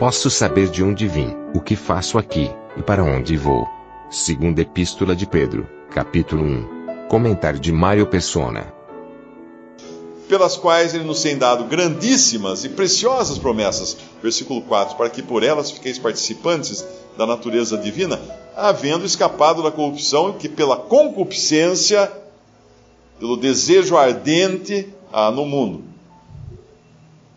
Posso saber de onde vim, o que faço aqui, e para onde vou. Segunda Epístola de Pedro, capítulo 1. Comentário de Mário Persona. Pelas quais ele nos tem dado grandíssimas e preciosas promessas. Versículo 4: Para que por elas fiqueis participantes da natureza divina, havendo escapado da corrupção que pela concupiscência, pelo desejo ardente, há no mundo.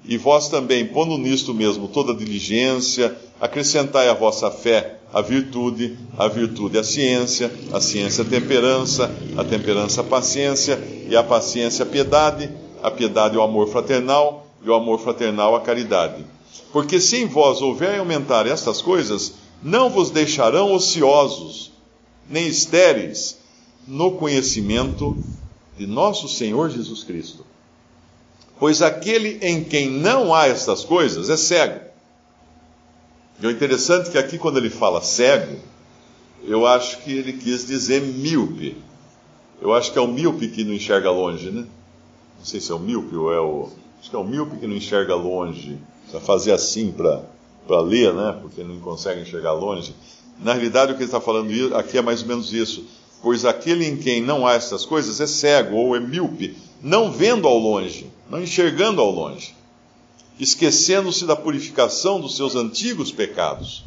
E vós também, pondo nisto mesmo toda diligência, acrescentai à vossa fé a virtude, a virtude a ciência, a ciência a temperança, a temperança a paciência, e a paciência a piedade, a piedade o amor fraternal, e o amor fraternal a caridade. Porque se em vós houver aumentar estas coisas, não vos deixarão ociosos, nem estéreis, no conhecimento de nosso Senhor Jesus Cristo. Pois aquele em quem não há estas coisas é cego. E o interessante é que aqui, quando ele fala cego, eu acho que ele quis dizer míope. Eu acho que é o míope que não enxerga longe, né? Não sei se é o míope ou é o. Acho que é o míope que não enxerga longe. Precisa fazer assim para ler, né? Porque não consegue enxergar longe. Na realidade, o que ele está falando aqui é mais ou menos isso. Pois aquele em quem não há estas coisas é cego ou é míope, não vendo ao longe, não enxergando ao longe, esquecendo-se da purificação dos seus antigos pecados.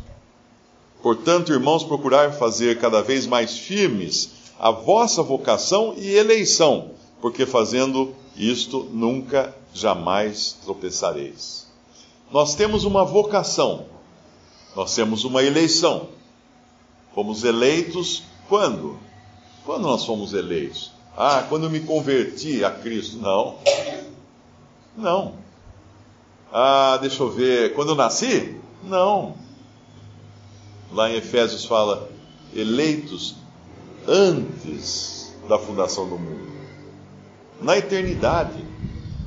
Portanto, irmãos, procurar fazer cada vez mais firmes a vossa vocação e eleição, porque fazendo isto nunca, jamais tropeçareis. Nós temos uma vocação, nós temos uma eleição. Fomos eleitos quando? Quando nós fomos eleitos? Ah, quando eu me converti a Cristo. Não. Não. Ah, deixa eu ver. Quando eu nasci? Não. Lá em Efésios fala eleitos antes da fundação do mundo. Na eternidade,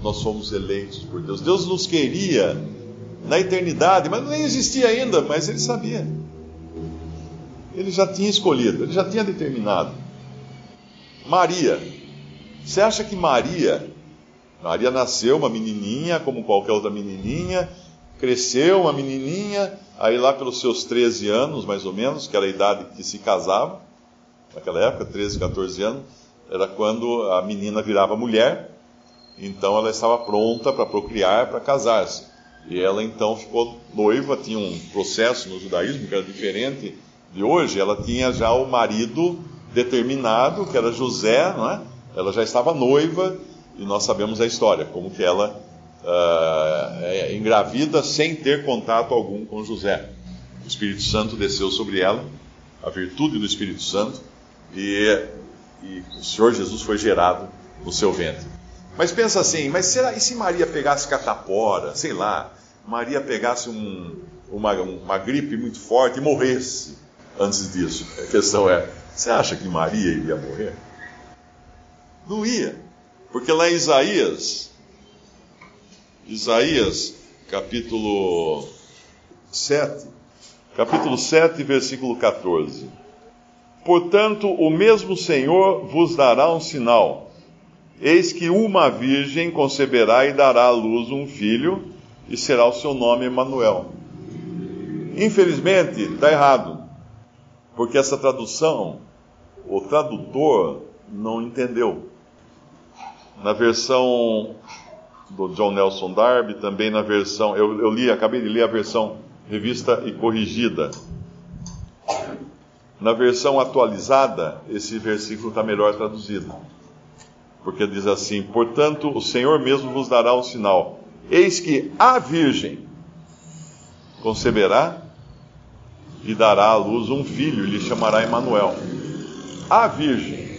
nós fomos eleitos por Deus. Deus nos queria na eternidade, mas nem existia ainda, mas ele sabia. Ele já tinha escolhido, ele já tinha determinado. Maria. Você acha que Maria, Maria nasceu uma menininha, como qualquer outra menininha, cresceu uma menininha, aí lá pelos seus 13 anos, mais ou menos, que era a idade que se casava, naquela época, 13, 14 anos, era quando a menina virava mulher, então ela estava pronta para procriar, para casar-se. E ela então ficou noiva, tinha um processo no judaísmo que era diferente de hoje, ela tinha já o marido determinado, que era José, não é? Ela já estava noiva e nós sabemos a história, como que ela uh, é engravida sem ter contato algum com José. O Espírito Santo desceu sobre ela, a virtude do Espírito Santo, e, e o Senhor Jesus foi gerado no seu ventre. Mas pensa assim, mas será e se Maria pegasse catapora, sei lá, Maria pegasse um, uma, uma gripe muito forte e morresse antes disso? A questão é, você acha que Maria iria morrer? Não ia. Porque lá em Isaías, Isaías, capítulo 7, capítulo 7, versículo 14. Portanto, o mesmo Senhor vos dará um sinal. Eis que uma virgem conceberá e dará à luz um filho, e será o seu nome Emanuel. Infelizmente, está errado, porque essa tradução o tradutor não entendeu. Na versão do John Nelson Darby, também na versão, eu, eu li, acabei de ler a versão revista e corrigida. Na versão atualizada, esse versículo está melhor traduzido. Porque diz assim: Portanto, o Senhor mesmo vos dará um sinal. Eis que a Virgem conceberá e dará à luz um filho, e lhe chamará Emanuel a virgem.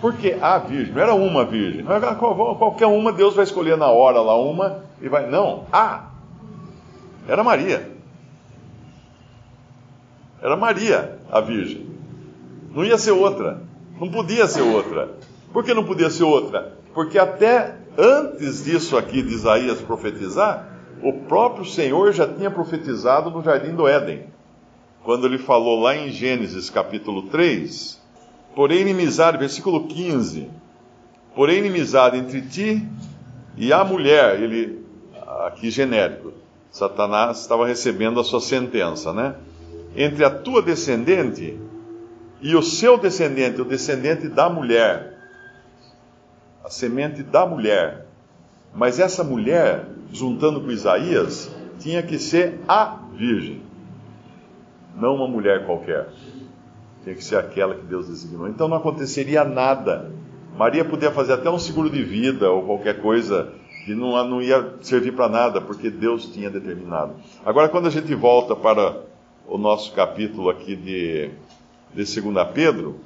Por que a virgem? Não era uma virgem. Era qualquer uma, Deus vai escolher na hora lá uma e vai. Não, a. Era Maria. Era Maria a Virgem. Não ia ser outra. Não podia ser outra. Por que não podia ser outra? Porque até antes disso aqui de Isaías profetizar, o próprio Senhor já tinha profetizado no jardim do Éden. Quando ele falou lá em Gênesis capítulo 3, porém inimizade, versículo 15, porém inimizade entre ti e a mulher, ele, aqui genérico, Satanás estava recebendo a sua sentença, né? Entre a tua descendente e o seu descendente, o descendente da mulher, a semente da mulher. Mas essa mulher, juntando com Isaías, tinha que ser a virgem, não uma mulher qualquer. Tinha que ser aquela que Deus designou. Então não aconteceria nada. Maria podia fazer até um seguro de vida ou qualquer coisa que não, não ia servir para nada, porque Deus tinha determinado. Agora, quando a gente volta para o nosso capítulo aqui de, de 2 Pedro,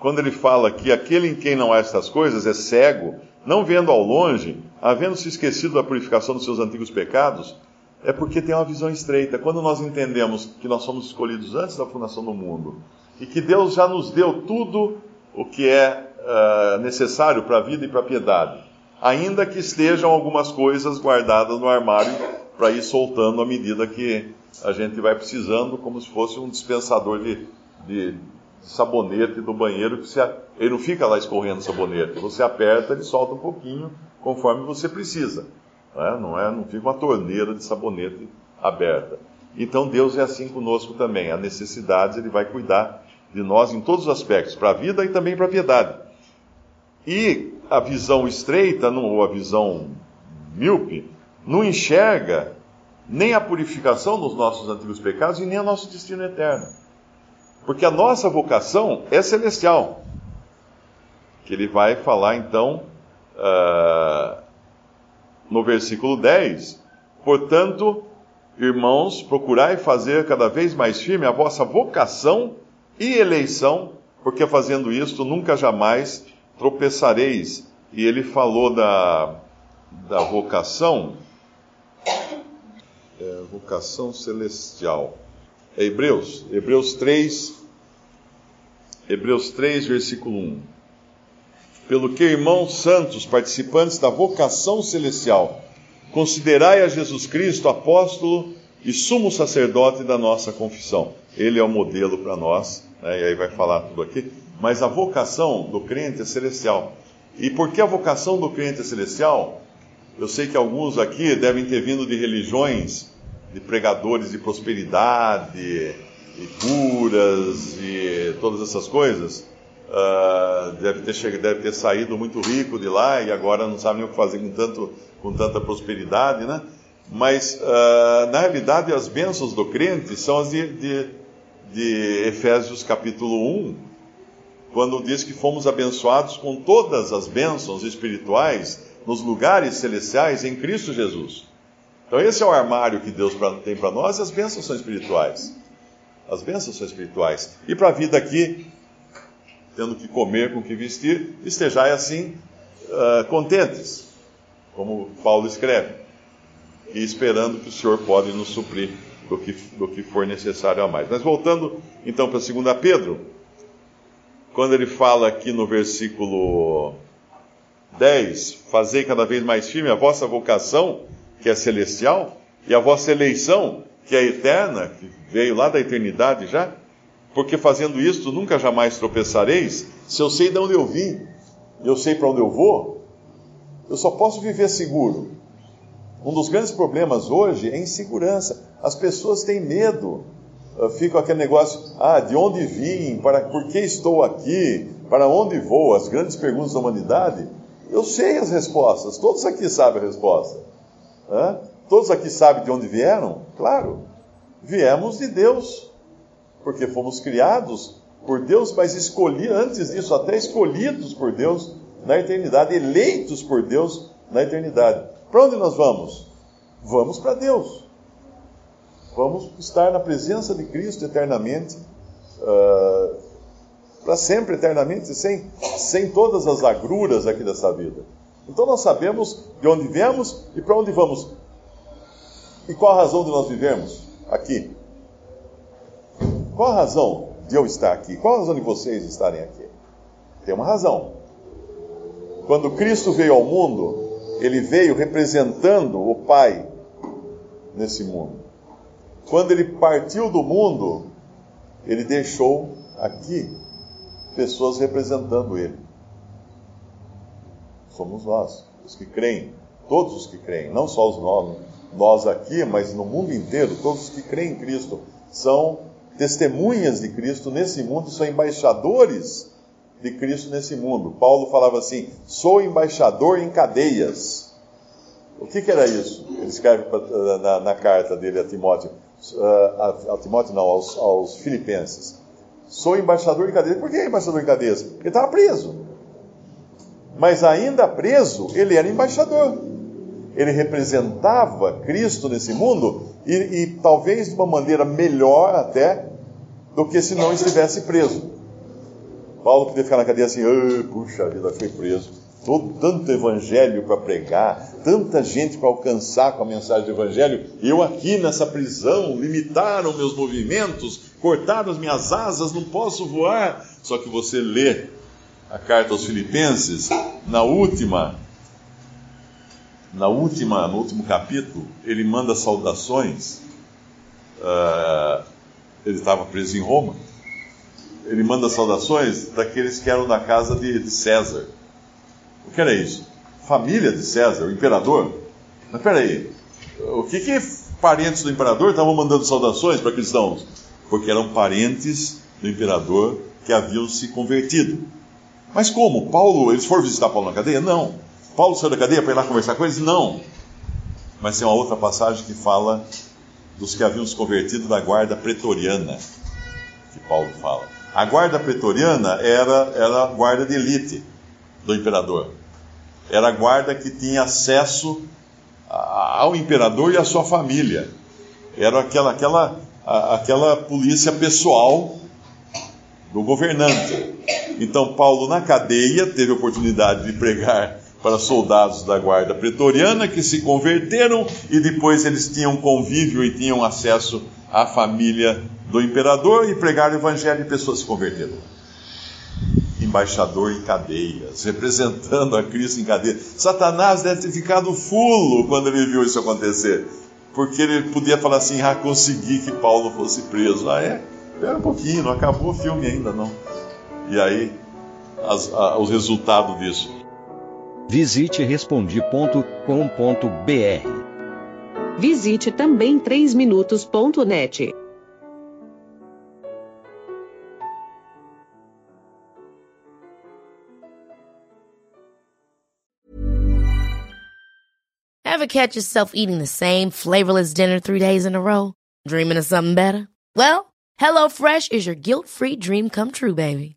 quando ele fala que aquele em quem não há estas coisas é cego, não vendo ao longe, havendo se esquecido da purificação dos seus antigos pecados, é porque tem uma visão estreita. Quando nós entendemos que nós somos escolhidos antes da fundação do mundo e que Deus já nos deu tudo o que é uh, necessário para a vida e para a piedade, ainda que estejam algumas coisas guardadas no armário para ir soltando à medida que a gente vai precisando, como se fosse um dispensador de, de sabonete do banheiro, que você, ele não fica lá escorrendo sabonete. Você aperta, ele solta um pouquinho conforme você precisa. Não é? Não, é, não fica uma torneira de sabonete aberta. Então Deus é assim conosco também. A necessidade ele vai cuidar de nós em todos os aspectos, para a vida e também para a piedade. E a visão estreita, ou a visão míope, não enxerga nem a purificação dos nossos antigos pecados e nem o nosso destino eterno. Porque a nossa vocação é celestial. Que ele vai falar então uh, no versículo 10. Portanto, irmãos, procurai fazer cada vez mais firme a vossa vocação e eleição, porque fazendo isto nunca jamais tropeçareis. E ele falou da, da vocação, é, vocação celestial. É Hebreus, Hebreus 3, Hebreus 3, versículo 1. Pelo que, irmãos santos, participantes da vocação celestial, considerai a Jesus Cristo apóstolo e sumo sacerdote da nossa confissão. Ele é o modelo para nós, né? e aí vai falar tudo aqui. Mas a vocação do crente é celestial. E por que a vocação do crente é celestial? Eu sei que alguns aqui devem ter vindo de religiões de pregadores de prosperidade, e curas, e todas essas coisas. Uh, deve, ter chegado, deve ter saído muito rico de lá e agora não sabe nem o que fazer com, tanto, com tanta prosperidade, né? Mas, uh, na realidade, as bênçãos do crente são as de, de, de Efésios capítulo 1, quando diz que fomos abençoados com todas as bênçãos espirituais nos lugares celestiais em Cristo Jesus. Então, esse é o armário que Deus tem para nós e as bênçãos são espirituais. As bênçãos são espirituais. E para a vida aqui, tendo que comer, com que vestir, estejai assim uh, contentes, como Paulo escreve, e esperando que o Senhor pode nos suprir do que, do que for necessário a mais. Mas voltando então para 2 Pedro, quando ele fala aqui no versículo 10, fazei cada vez mais firme a vossa vocação, que é celestial, e a vossa eleição, que é eterna, que veio lá da eternidade já, porque fazendo isto nunca jamais tropeçareis, se eu sei de onde eu vim, eu sei para onde eu vou, eu só posso viver seguro. Um dos grandes problemas hoje é insegurança. As pessoas têm medo. Ah, Fica aquele negócio, ah, de onde vim, para por que estou aqui, para onde vou, as grandes perguntas da humanidade. Eu sei as respostas, todos aqui sabem a resposta. Hã? Todos aqui sabem de onde vieram? Claro, viemos de Deus, porque fomos criados por Deus, mas escolhi antes disso, até escolhidos por Deus na eternidade, eleitos por Deus na eternidade. Para onde nós vamos? Vamos para Deus. Vamos estar na presença de Cristo eternamente, uh, para sempre, eternamente, sem, sem todas as agruras aqui dessa vida. Então nós sabemos de onde viemos e para onde vamos. E qual a razão de nós vivermos aqui? Qual a razão de eu estar aqui? Qual a razão de vocês estarem aqui? Tem uma razão. Quando Cristo veio ao mundo, ele veio representando o Pai nesse mundo. Quando ele partiu do mundo, ele deixou aqui pessoas representando ele. Somos nós, os que creem, todos os que creem, não só os nós, nós aqui, mas no mundo inteiro, todos os que creem em Cristo são testemunhas de Cristo nesse mundo, são embaixadores de Cristo nesse mundo. Paulo falava assim: sou embaixador em cadeias. O que, que era isso? Ele escreve na, na, carta dele a Timóteo, uh, a, a, Timóteo não, aos, aos Filipenses. Sou embaixador em cadeias. Por que embaixador em cadeias? Ele estava preso. Mas ainda preso, ele era embaixador. Ele representava Cristo nesse mundo e, e talvez de uma maneira melhor até do que se não estivesse preso. Paulo podia ficar na cadeia assim, puxa vida, foi preso. Todo, tanto evangelho para pregar, tanta gente para alcançar com a mensagem do evangelho. Eu aqui nessa prisão, limitaram meus movimentos, cortaram as minhas asas, não posso voar. Só que você lê a carta aos Filipenses, na última, na última, no último capítulo, ele manda saudações. Uh, ele estava preso em Roma ele manda saudações daqueles que eram da casa de, de César. O que era isso? Família de César, o imperador. Mas peraí, o que que parentes do imperador estavam mandando saudações para cristãos? Porque eram parentes do imperador que haviam se convertido. Mas como? Paulo, eles foram visitar Paulo na cadeia? Não. Paulo saiu da cadeia para ir lá conversar com eles? Não. Mas tem uma outra passagem que fala dos que haviam se convertido da guarda pretoriana, que Paulo fala. A guarda pretoriana era, era a guarda de elite do imperador. Era a guarda que tinha acesso ao imperador e à sua família. Era aquela, aquela, aquela polícia pessoal do governante. Então, Paulo, na cadeia, teve a oportunidade de pregar para soldados da guarda pretoriana que se converteram e depois eles tinham convívio e tinham acesso à família do imperador e pregar o evangelho e pessoas se converteram. Embaixador em cadeias, representando a Cristo em cadeia. Satanás deve ter ficado fulo quando ele viu isso acontecer, porque ele podia falar assim: ah, consegui que Paulo fosse preso. Ah, é? Espera um pouquinho, não acabou o filme ainda não. E aí, as, a, os resultados disso. Visite respondi.com.br. Visite também 3minutos.net. Ever catch yourself eating the same flavorless dinner three days in a row? Dreaming of something better? Well, HelloFresh is your guilt-free dream come true, baby.